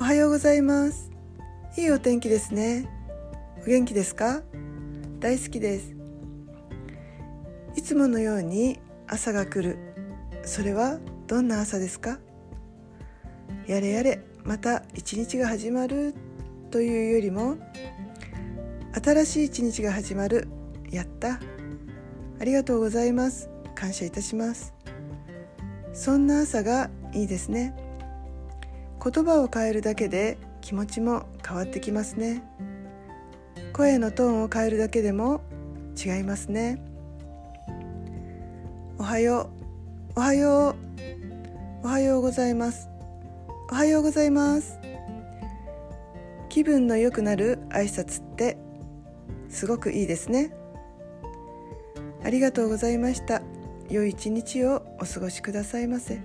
おはようございます。いいお天気ですね。お元気ですか？大好きです。いつものように朝が来る。それはどんな朝ですか？やれやれまた一日が始まるというよりも新しい一日が始まる。やった。ありがとうございます。感謝いたします。そんな朝がいいですね。言葉を変えるだけで気持ちも変わってきますね。声のトーンを変えるだけでも違いますね。おはよう。おはよう。おはようございます。おはようございます。気分の良くなる挨拶ってすごくいいですね。ありがとうございました。良い一日をお過ごしくださいませ。